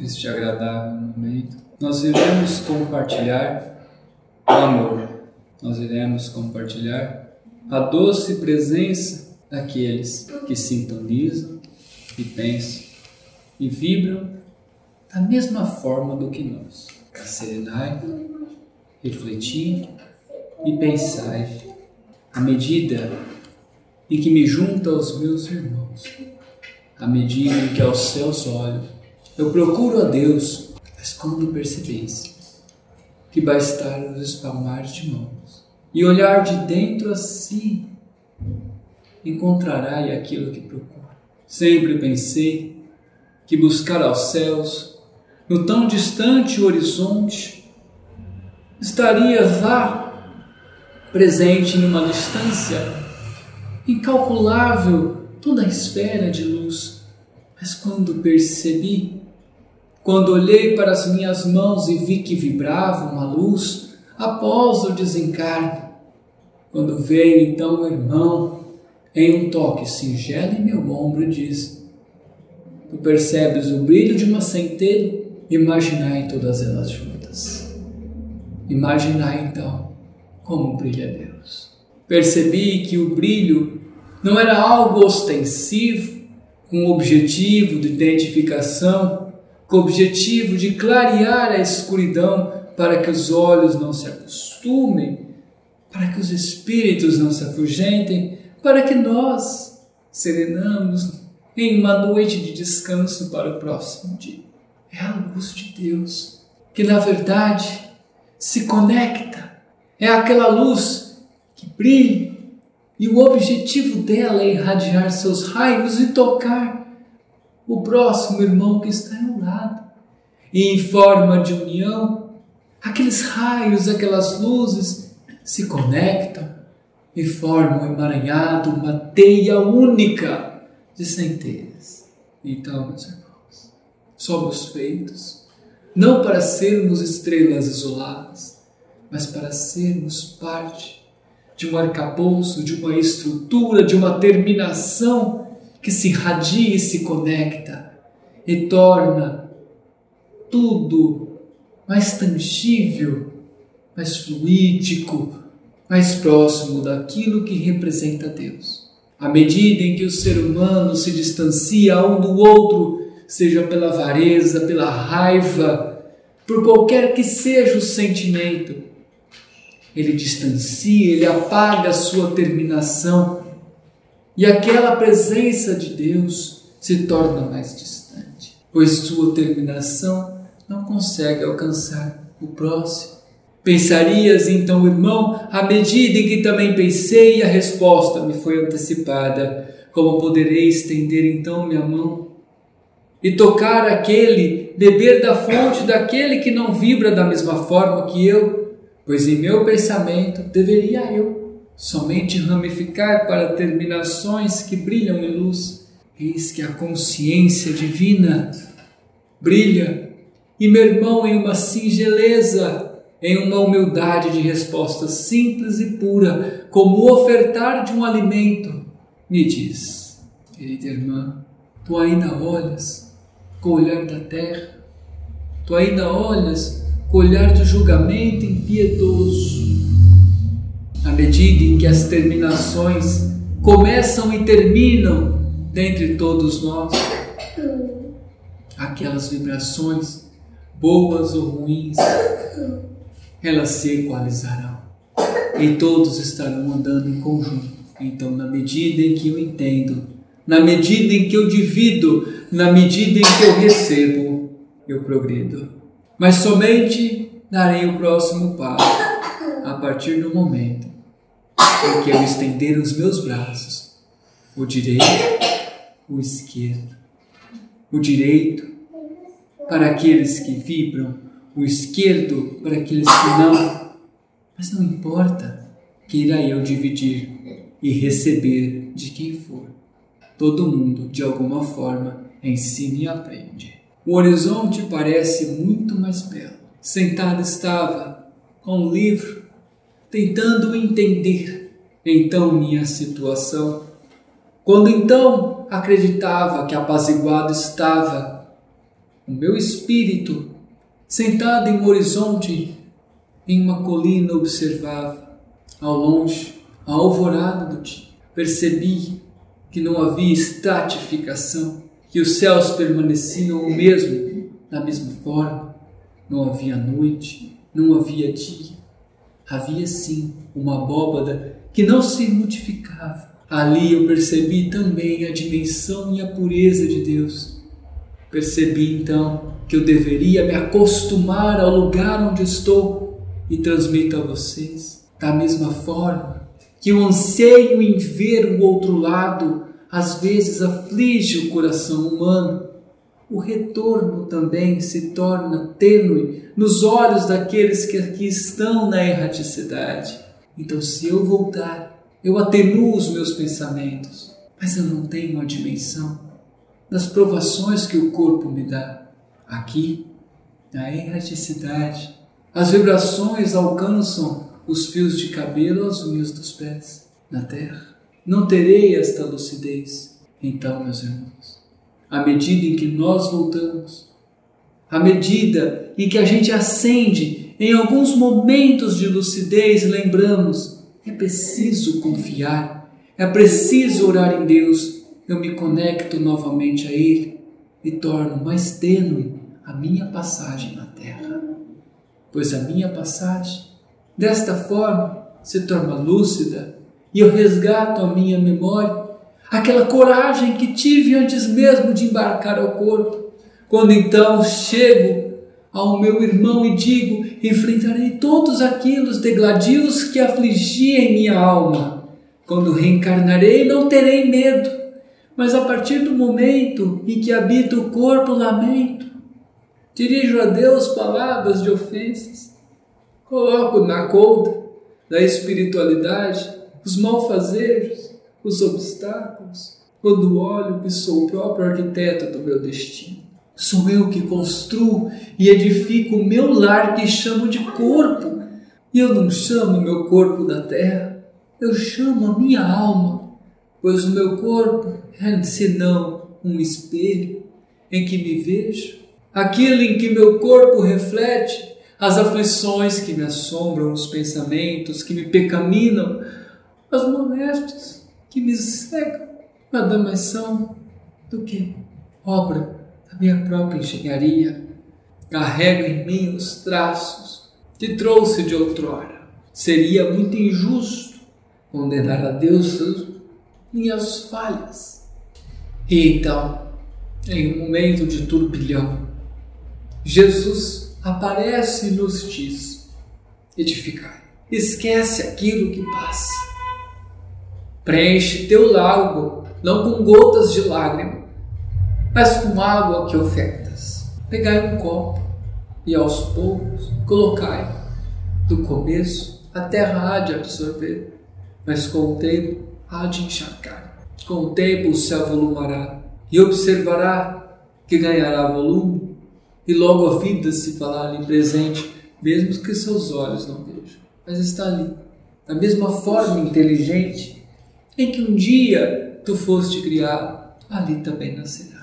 este agradável momento, nós iremos compartilhar o amor, nós iremos compartilhar a doce presença daqueles que sintonizam e pensam e vibram da mesma forma do que nós. Serenai, refletir e pensai à medida em que me junto aos meus irmãos, à medida em que aos céus olho, eu procuro a Deus, mas quando percebeis que bastar os espalmar de mãos e olhar de dentro a si, encontrará aquilo que procura. Sempre pensei que buscar aos céus, no tão distante horizonte, estaria lá presente em uma distância incalculável, toda a esfera de luz. Mas quando percebi, quando olhei para as minhas mãos e vi que vibrava uma luz após o desencarne, quando veio então o irmão em um toque singelo em meu ombro diz: Tu percebes o brilho de uma centelha? Imaginai todas elas juntas. Imaginai então como brilha Deus. Percebi que o brilho não era algo ostensivo, com o objetivo de identificação, com o objetivo de clarear a escuridão para que os olhos não se acostumem, para que os espíritos não se afugentem, para que nós serenamos em uma noite de descanso para o próximo dia. É a luz de Deus que, na verdade, se conecta é aquela luz que brilha e o objetivo dela é irradiar seus raios e tocar o próximo irmão que está ao lado. E em forma de união, aqueles raios, aquelas luzes se conectam e formam emaranhado, uma teia única de centelhas. Então, meus irmãos, somos feitos não para sermos estrelas isoladas, mas para sermos parte de um arcabouço, de uma estrutura, de uma terminação que se irradia e se conecta e torna tudo mais tangível, mais fluídico, mais próximo daquilo que representa Deus. À medida em que o ser humano se distancia um do outro, seja pela avareza, pela raiva, por qualquer que seja o sentimento, ele distancia, ele apaga a sua terminação e aquela presença de Deus se torna mais distante, pois sua terminação não consegue alcançar o próximo. Pensarias então, irmão, à medida em que também pensei, a resposta me foi antecipada. Como poderei estender então minha mão e tocar aquele, beber da fonte daquele que não vibra da mesma forma que eu? pois em meu pensamento deveria eu somente ramificar para terminações que brilham em luz. Eis que a consciência divina brilha, e meu irmão, em uma singeleza, em uma humildade de resposta simples e pura, como o ofertar de um alimento, me diz: Querida irmã, tu ainda olhas com o olhar da terra, tu ainda olhas olhar de julgamento impiedoso. Medida em que as terminações começam e terminam dentre todos nós, aquelas vibrações, boas ou ruins, elas se equalizarão. E todos estarão andando em conjunto. Então, na medida em que eu entendo, na medida em que eu divido, na medida em que eu recebo, eu progredo. Mas somente darei o próximo passo a partir do momento em que eu estender os meus braços, o direito, o esquerdo, o direito para aqueles que vibram, o esquerdo para aqueles que não. Mas não importa, queira eu dividir e receber de quem for. Todo mundo, de alguma forma, ensina e aprende. O horizonte parece muito mais belo. Sentado estava, com um livro, tentando entender então minha situação. Quando então acreditava que apaziguado estava, o meu espírito, sentado em um horizonte, em uma colina, observava, ao longe, a alvorada do dia. Percebi que não havia estratificação, que os céus permaneciam o mesmo, da mesma forma. Não havia noite, não havia dia. Havia sim uma abóbada que não se modificava. Ali eu percebi também a dimensão e a pureza de Deus. Percebi então que eu deveria me acostumar ao lugar onde estou e transmito a vocês da mesma forma que o anseio em ver o outro lado às vezes aflige o coração humano. O retorno também se torna tênue nos olhos daqueles que aqui estão na erraticidade. Então, se eu voltar, eu atenuo os meus pensamentos, mas eu não tenho a dimensão das provações que o corpo me dá. Aqui, na erraticidade, as vibrações alcançam os fios de cabelo às unhas dos pés. Na terra, não terei esta lucidez. Então, meus irmãos, à medida em que nós voltamos, à medida em que a gente acende em alguns momentos de lucidez, lembramos, é preciso confiar, é preciso orar em Deus. Eu me conecto novamente a Ele e torno mais tênue a minha passagem na terra. Pois a minha passagem, desta forma, se torna lúcida e eu resgato a minha memória aquela coragem que tive antes mesmo de embarcar ao corpo. Quando então chego ao meu irmão e digo: enfrentarei todos aqueles degladios que afligia em minha alma. Quando reencarnarei, não terei medo, mas a partir do momento em que habito o corpo, lamento. Dirijo a Deus palavras de ofensas, coloco na conta da espiritualidade os malfazeres, os obstáculos, quando olho que sou o próprio arquiteto do meu destino. Sou eu que construo e edifico o meu lar que chamo de corpo. E eu não chamo meu corpo da terra, eu chamo a minha alma, pois o meu corpo é senão um espelho em que me vejo, aquilo em que meu corpo reflete as aflições que me assombram, os pensamentos que me pecaminam, as moléstias que me cegam, nada mais são do que obra da minha própria engenharia. Carrego em mim os traços que trouxe de outrora. Seria muito injusto condenar a Deus minhas falhas. E então, em um momento de turbilhão, Jesus aparece e nos diz: edificai. Esquece aquilo que passa Preenche teu lago, não com gotas de lágrima, mas com água que ofertas. Pegai um copo e aos poucos colocai. Do começo a terra há de absorver, mas com o tempo há de encharcar. Com o tempo o céu volumará e observará que ganhará volume, e logo a vida se falar ali presente, mesmo que seus olhos não vejam. Mas está ali, da mesma forma inteligente em que um dia tu foste criado, ali também nascerá.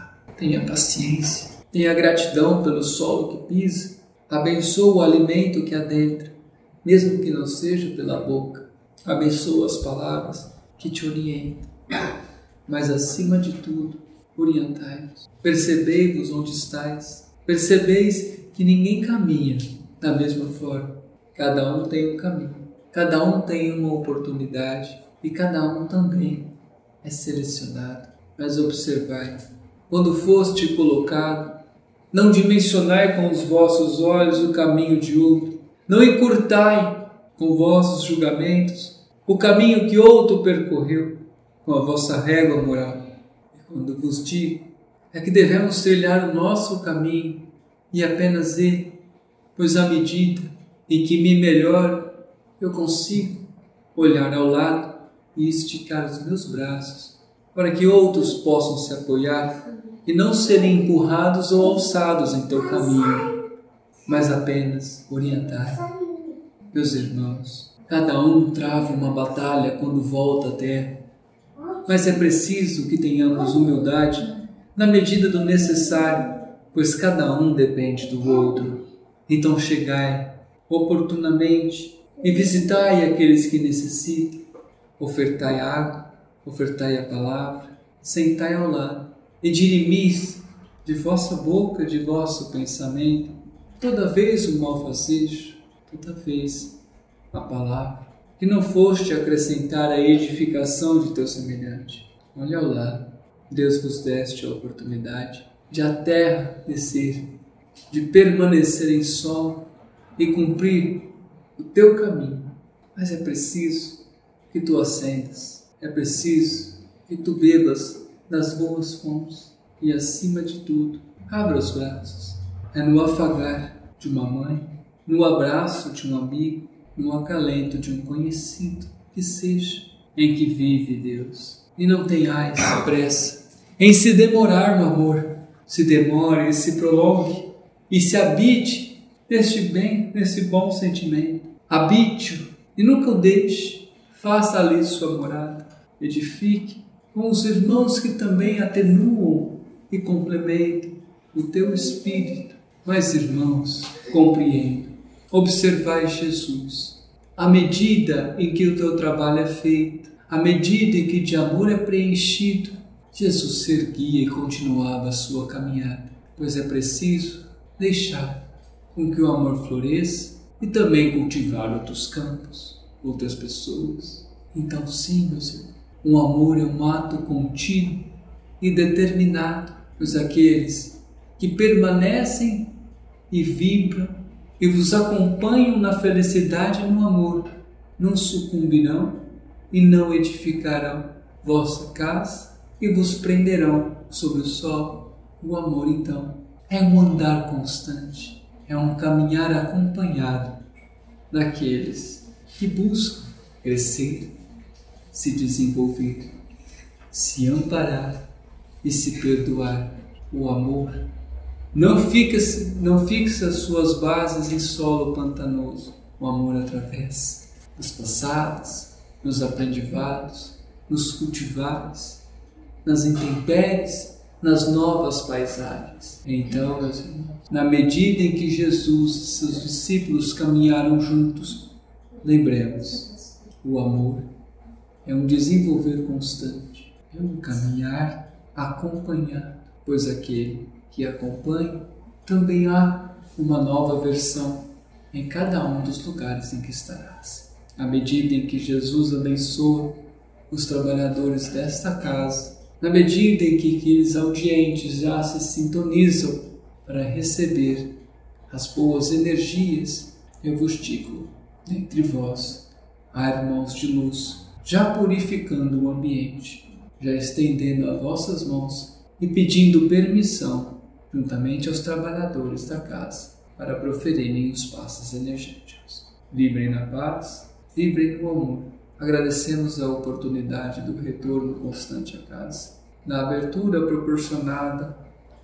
Tenha paciência, tenha gratidão pelo solo que pisa, abençoa o alimento que adentra, mesmo que não seja pela boca. Abençoa as palavras que te orientam, mas acima de tudo, orientai-vos. Percebei-vos onde estáis. Percebeis que ninguém caminha da mesma forma. Cada um tem um caminho, cada um tem uma oportunidade, e cada um também é selecionado. Mas observai, quando foste colocado, não dimensionai com os vossos olhos o caminho de outro, não encurtai com vossos julgamentos o caminho que outro percorreu com a vossa régua moral. E quando vos digo, é que devemos trilhar o nosso caminho e apenas ele, pois à medida em que me melhoro, eu consigo olhar ao lado e esticar os meus braços, para que outros possam se apoiar e não serem empurrados ou alçados em teu caminho, mas apenas orientar. Meus irmãos, cada um trava uma batalha quando volta à terra, mas é preciso que tenhamos humildade na medida do necessário pois cada um depende do outro. Então chegai oportunamente e visitai aqueles que necessitam, ofertai água, ofertai a palavra, sentai ao lado e dirimis de vossa boca, de vosso pensamento, toda vez o malfazejo, toda vez a palavra, que não foste acrescentar a edificação de teu semelhante. Olha ao lado, Deus vos deste a oportunidade de a terra descer, de permanecer em sol e cumprir o teu caminho. Mas é preciso que tu acendas, é preciso que tu bebas das boas fontes e, acima de tudo, abra os braços. É no afagar de uma mãe, no abraço de um amigo, no acalento de um conhecido, que seja em que vive Deus. E não tenhais pressa em se demorar no amor, se demore e se prolongue e se habite neste bem, nesse bom sentimento. Habite-o e nunca o deixe. Faça ali sua morada. Edifique com os irmãos que também atenuam e complementam o teu espírito. Mas, irmãos, compreendo. Observai Jesus. À medida em que o teu trabalho é feito, à medida em que de amor é preenchido, Jesus se erguia e continuava a sua caminhada, pois é preciso deixar com que o amor floresça e também cultivar outros campos, outras pessoas. Então, sim, meus irmãos, um amor é um ato contínuo e determinado, pois aqueles que permanecem e vibram e vos acompanham na felicidade e no amor não sucumbirão e não edificarão vossa casa e vos prenderão sobre o sol. O amor, então, é um andar constante, é um caminhar acompanhado daqueles que buscam crescer, se desenvolver, se amparar e se perdoar. O amor não fixa, não fixa suas bases em solo pantanoso. O amor atravessa nos passados, nos aprendizados, nos cultivares nas intempéries, nas novas paisagens. Então, meus irmãos, na medida em que Jesus e seus discípulos caminharam juntos, lembremos, o amor é um desenvolver constante, é um caminhar acompanhado, pois aquele que acompanha também há uma nova versão em cada um dos lugares em que estarás. À medida em que Jesus abençoa os trabalhadores desta casa, na medida em que aqueles audientes já se sintonizam para receber as boas energias, eu vos digo, entre vós há irmãos de luz, já purificando o ambiente, já estendendo as vossas mãos e pedindo permissão, juntamente aos trabalhadores da casa, para proferirem os passos energéticos. Vibrem na paz, vibrem no amor Agradecemos a oportunidade do retorno constante à casa, na abertura proporcionada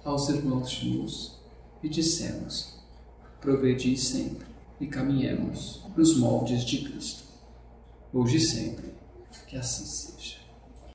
aos irmãos de luz, e dissemos: progredi sempre e caminhemos nos moldes de Cristo. Hoje e sempre, que assim seja.